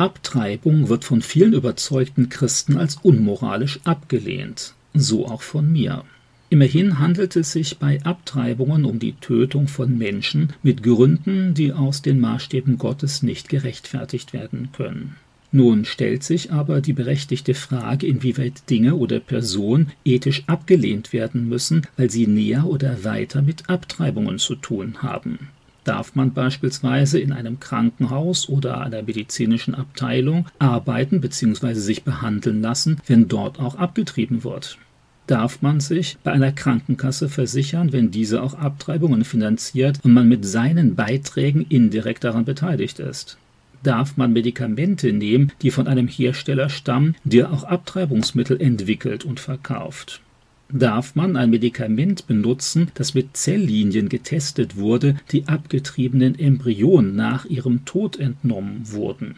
Abtreibung wird von vielen überzeugten Christen als unmoralisch abgelehnt, so auch von mir. Immerhin handelt es sich bei Abtreibungen um die Tötung von Menschen mit Gründen, die aus den Maßstäben Gottes nicht gerechtfertigt werden können. Nun stellt sich aber die berechtigte Frage, inwieweit Dinge oder Personen ethisch abgelehnt werden müssen, weil sie näher oder weiter mit Abtreibungen zu tun haben. Darf man beispielsweise in einem Krankenhaus oder einer medizinischen Abteilung arbeiten bzw. sich behandeln lassen, wenn dort auch abgetrieben wird? Darf man sich bei einer Krankenkasse versichern, wenn diese auch Abtreibungen finanziert und man mit seinen Beiträgen indirekt daran beteiligt ist? Darf man Medikamente nehmen, die von einem Hersteller stammen, der auch Abtreibungsmittel entwickelt und verkauft? Darf man ein Medikament benutzen, das mit Zelllinien getestet wurde, die abgetriebenen Embryonen nach ihrem Tod entnommen wurden.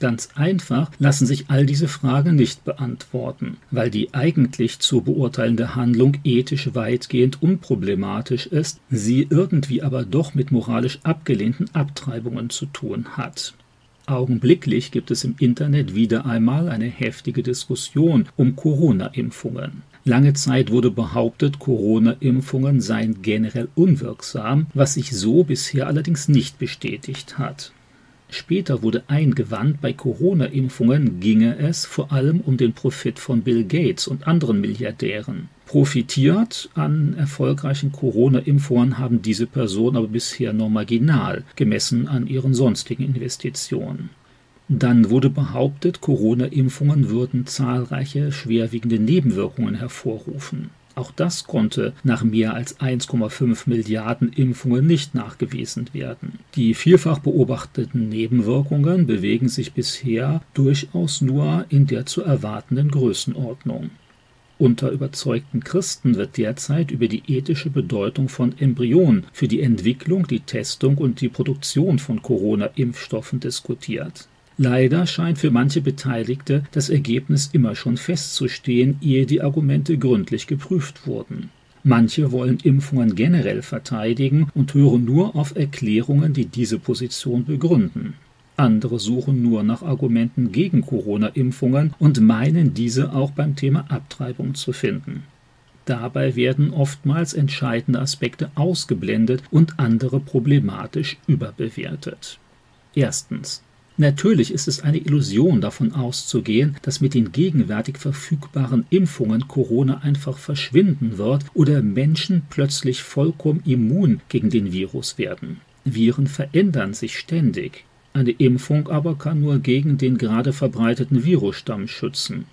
Ganz einfach lassen sich all diese Fragen nicht beantworten, weil die eigentlich zu beurteilende Handlung ethisch weitgehend unproblematisch ist, sie irgendwie aber doch mit moralisch abgelehnten Abtreibungen zu tun hat. Augenblicklich gibt es im Internet wieder einmal eine heftige Diskussion um Corona-Impfungen. Lange Zeit wurde behauptet, Corona-Impfungen seien generell unwirksam, was sich so bisher allerdings nicht bestätigt hat. Später wurde eingewandt, bei Corona-Impfungen ginge es vor allem um den Profit von Bill Gates und anderen Milliardären. Profitiert an erfolgreichen Corona-Impfungen haben diese Personen aber bisher nur marginal, gemessen an ihren sonstigen Investitionen. Dann wurde behauptet, Corona-Impfungen würden zahlreiche schwerwiegende Nebenwirkungen hervorrufen. Auch das konnte nach mehr als 1,5 Milliarden Impfungen nicht nachgewiesen werden. Die vielfach beobachteten Nebenwirkungen bewegen sich bisher durchaus nur in der zu erwartenden Größenordnung. Unter überzeugten Christen wird derzeit über die ethische Bedeutung von Embryonen für die Entwicklung, die Testung und die Produktion von Corona-Impfstoffen diskutiert. Leider scheint für manche Beteiligte das Ergebnis immer schon festzustehen, ehe die Argumente gründlich geprüft wurden. Manche wollen Impfungen generell verteidigen und hören nur auf Erklärungen, die diese Position begründen. Andere suchen nur nach Argumenten gegen Corona-Impfungen und meinen diese auch beim Thema Abtreibung zu finden. Dabei werden oftmals entscheidende Aspekte ausgeblendet und andere problematisch überbewertet. Erstens. Natürlich ist es eine Illusion davon auszugehen, dass mit den gegenwärtig verfügbaren Impfungen Corona einfach verschwinden wird oder Menschen plötzlich vollkommen immun gegen den Virus werden. Viren verändern sich ständig. Eine Impfung aber kann nur gegen den gerade verbreiteten Virusstamm schützen.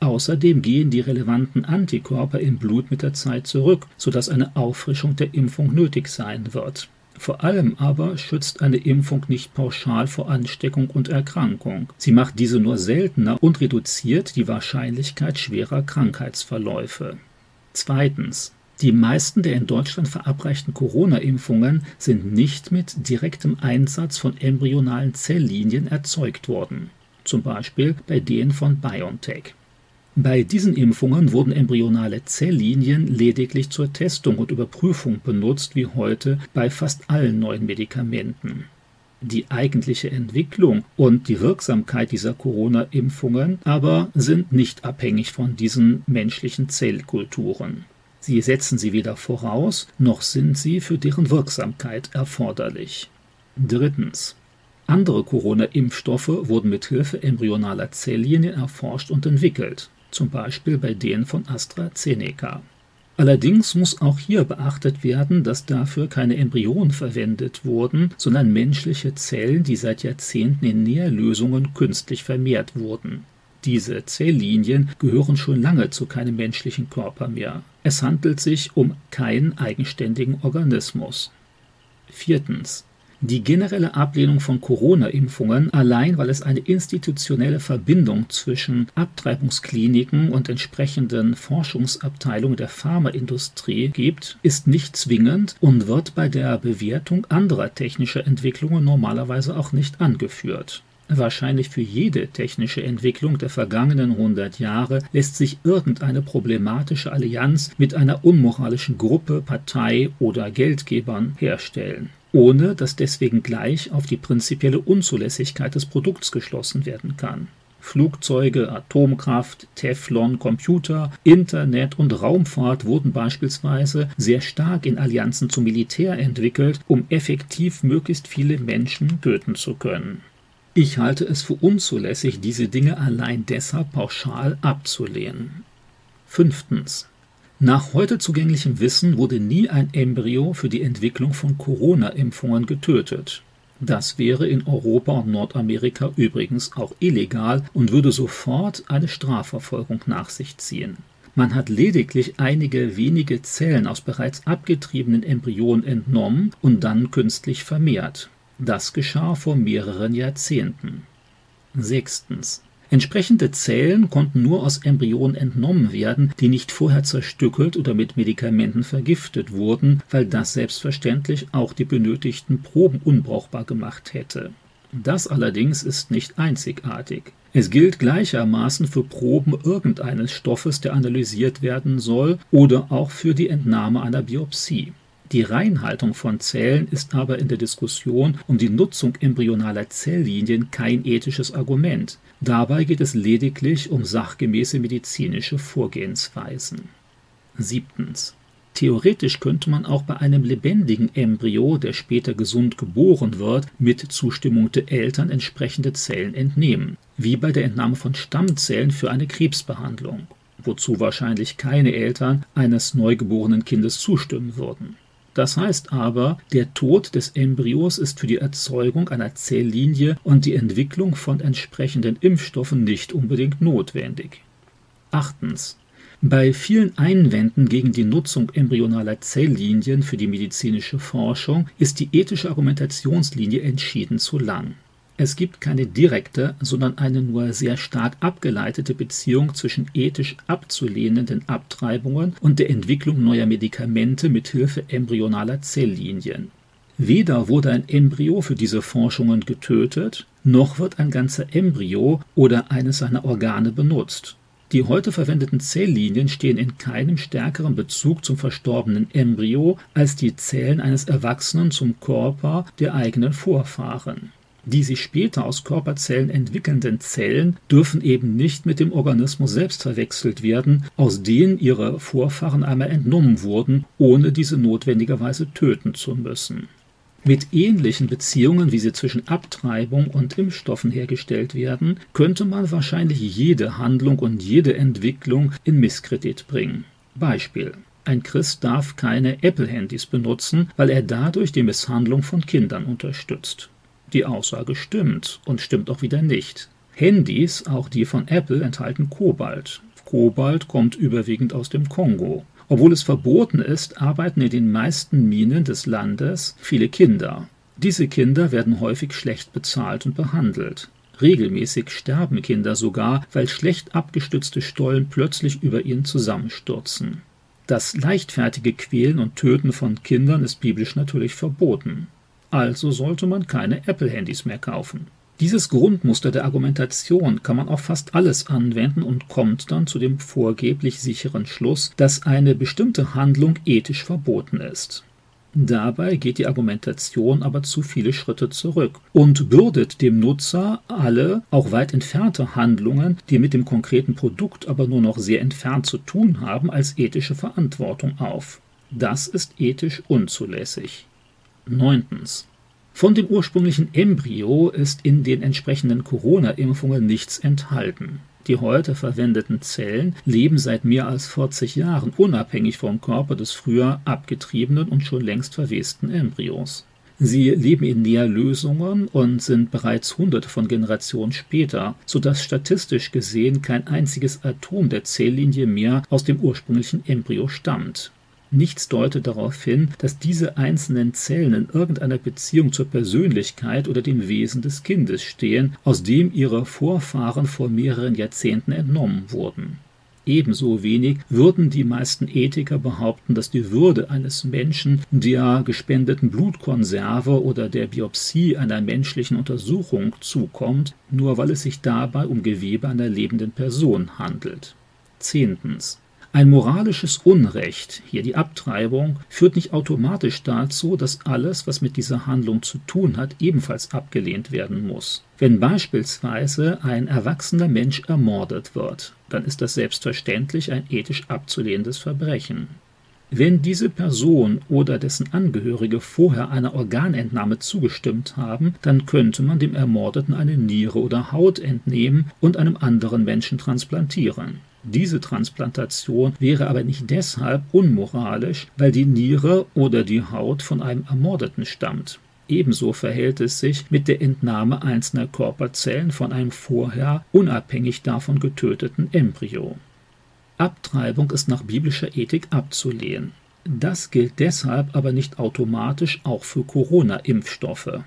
Außerdem gehen die relevanten Antikörper im Blut mit der Zeit zurück, sodass eine Auffrischung der Impfung nötig sein wird. Vor allem aber schützt eine Impfung nicht pauschal vor Ansteckung und Erkrankung. Sie macht diese nur seltener und reduziert die Wahrscheinlichkeit schwerer Krankheitsverläufe. Zweitens. Die meisten der in Deutschland verabreichten Corona-Impfungen sind nicht mit direktem Einsatz von embryonalen Zelllinien erzeugt worden, zum Beispiel bei denen von BioNTech. Bei diesen Impfungen wurden embryonale Zelllinien lediglich zur Testung und Überprüfung benutzt, wie heute bei fast allen neuen Medikamenten. Die eigentliche Entwicklung und die Wirksamkeit dieser Corona-Impfungen aber sind nicht abhängig von diesen menschlichen Zellkulturen. Sie setzen sie weder voraus, noch sind sie für deren Wirksamkeit erforderlich. Drittens. Andere Corona-Impfstoffe wurden mit Hilfe embryonaler Zelllinien erforscht und entwickelt zum Beispiel bei denen von AstraZeneca. Allerdings muss auch hier beachtet werden, dass dafür keine Embryonen verwendet wurden, sondern menschliche Zellen, die seit Jahrzehnten in Nährlösungen künstlich vermehrt wurden. Diese Zelllinien gehören schon lange zu keinem menschlichen Körper mehr. Es handelt sich um keinen eigenständigen Organismus. Viertens. Die generelle Ablehnung von Corona-Impfungen, allein weil es eine institutionelle Verbindung zwischen Abtreibungskliniken und entsprechenden Forschungsabteilungen der Pharmaindustrie gibt, ist nicht zwingend und wird bei der Bewertung anderer technischer Entwicklungen normalerweise auch nicht angeführt. Wahrscheinlich für jede technische Entwicklung der vergangenen 100 Jahre lässt sich irgendeine problematische Allianz mit einer unmoralischen Gruppe, Partei oder Geldgebern herstellen. Ohne dass deswegen gleich auf die prinzipielle Unzulässigkeit des Produkts geschlossen werden kann. Flugzeuge, Atomkraft, Teflon, Computer, Internet und Raumfahrt wurden beispielsweise sehr stark in Allianzen zum Militär entwickelt, um effektiv möglichst viele Menschen töten zu können. Ich halte es für unzulässig, diese Dinge allein deshalb pauschal abzulehnen. Fünftens. Nach heute zugänglichem Wissen wurde nie ein Embryo für die Entwicklung von Corona-Impfungen getötet. Das wäre in Europa und Nordamerika übrigens auch illegal und würde sofort eine Strafverfolgung nach sich ziehen. Man hat lediglich einige wenige Zellen aus bereits abgetriebenen Embryonen entnommen und dann künstlich vermehrt. Das geschah vor mehreren Jahrzehnten. Sechstens. Entsprechende Zellen konnten nur aus Embryonen entnommen werden, die nicht vorher zerstückelt oder mit Medikamenten vergiftet wurden, weil das selbstverständlich auch die benötigten Proben unbrauchbar gemacht hätte. Das allerdings ist nicht einzigartig. Es gilt gleichermaßen für Proben irgendeines Stoffes, der analysiert werden soll, oder auch für die Entnahme einer Biopsie. Die Reinhaltung von Zellen ist aber in der Diskussion um die Nutzung embryonaler Zelllinien kein ethisches Argument. Dabei geht es lediglich um sachgemäße medizinische Vorgehensweisen. Siebtens. Theoretisch könnte man auch bei einem lebendigen Embryo, der später gesund geboren wird, mit Zustimmung der Eltern entsprechende Zellen entnehmen, wie bei der Entnahme von Stammzellen für eine Krebsbehandlung, wozu wahrscheinlich keine Eltern eines neugeborenen Kindes zustimmen würden. Das heißt aber, der Tod des Embryos ist für die Erzeugung einer Zelllinie und die Entwicklung von entsprechenden Impfstoffen nicht unbedingt notwendig. Achtens. Bei vielen Einwänden gegen die Nutzung embryonaler Zelllinien für die medizinische Forschung ist die ethische Argumentationslinie entschieden zu lang. Es gibt keine direkte, sondern eine nur sehr stark abgeleitete Beziehung zwischen ethisch abzulehnenden Abtreibungen und der Entwicklung neuer Medikamente mit Hilfe embryonaler Zelllinien. Weder wurde ein Embryo für diese Forschungen getötet, noch wird ein ganzer Embryo oder eines seiner Organe benutzt. Die heute verwendeten Zelllinien stehen in keinem stärkeren Bezug zum verstorbenen Embryo als die Zellen eines Erwachsenen zum Körper der eigenen Vorfahren. Die sich später aus Körperzellen entwickelnden Zellen dürfen eben nicht mit dem Organismus selbst verwechselt werden, aus denen ihre Vorfahren einmal entnommen wurden, ohne diese notwendigerweise töten zu müssen. Mit ähnlichen Beziehungen, wie sie zwischen Abtreibung und Impfstoffen hergestellt werden, könnte man wahrscheinlich jede Handlung und jede Entwicklung in Misskredit bringen. Beispiel. Ein Christ darf keine Apple-Handys benutzen, weil er dadurch die Misshandlung von Kindern unterstützt. Die Aussage stimmt und stimmt auch wieder nicht. Handys, auch die von Apple, enthalten Kobalt. Kobalt kommt überwiegend aus dem Kongo. Obwohl es verboten ist, arbeiten in den meisten Minen des Landes viele Kinder. Diese Kinder werden häufig schlecht bezahlt und behandelt. Regelmäßig sterben Kinder sogar, weil schlecht abgestützte Stollen plötzlich über ihnen zusammenstürzen. Das leichtfertige Quälen und Töten von Kindern ist biblisch natürlich verboten also sollte man keine Apple-Handys mehr kaufen. Dieses Grundmuster der Argumentation kann man auf fast alles anwenden und kommt dann zu dem vorgeblich sicheren Schluss, dass eine bestimmte Handlung ethisch verboten ist. Dabei geht die Argumentation aber zu viele Schritte zurück und bürdet dem Nutzer alle, auch weit entfernte Handlungen, die mit dem konkreten Produkt aber nur noch sehr entfernt zu tun haben, als ethische Verantwortung auf. Das ist ethisch unzulässig. Neuntens. Von dem ursprünglichen Embryo ist in den entsprechenden Corona-Impfungen nichts enthalten. Die heute verwendeten Zellen leben seit mehr als 40 Jahren unabhängig vom Körper des früher abgetriebenen und schon längst verwesten Embryos. Sie leben in Nährlösungen und sind bereits hunderte von Generationen später, sodass statistisch gesehen kein einziges Atom der Zelllinie mehr aus dem ursprünglichen Embryo stammt. Nichts deutet darauf hin, dass diese einzelnen Zellen in irgendeiner Beziehung zur Persönlichkeit oder dem Wesen des Kindes stehen, aus dem ihre Vorfahren vor mehreren Jahrzehnten entnommen wurden. Ebenso wenig würden die meisten Ethiker behaupten, dass die Würde eines Menschen der gespendeten Blutkonserve oder der Biopsie einer menschlichen Untersuchung zukommt, nur weil es sich dabei um Gewebe einer lebenden Person handelt. Zehntens. Ein moralisches Unrecht, hier die Abtreibung, führt nicht automatisch dazu, dass alles, was mit dieser Handlung zu tun hat, ebenfalls abgelehnt werden muss. Wenn beispielsweise ein erwachsener Mensch ermordet wird, dann ist das selbstverständlich ein ethisch abzulehnendes Verbrechen. Wenn diese Person oder dessen Angehörige vorher einer Organentnahme zugestimmt haben, dann könnte man dem Ermordeten eine Niere oder Haut entnehmen und einem anderen Menschen transplantieren. Diese Transplantation wäre aber nicht deshalb unmoralisch, weil die Niere oder die Haut von einem Ermordeten stammt. Ebenso verhält es sich mit der Entnahme einzelner Körperzellen von einem vorher unabhängig davon getöteten Embryo. Abtreibung ist nach biblischer Ethik abzulehnen. Das gilt deshalb aber nicht automatisch auch für Corona-Impfstoffe.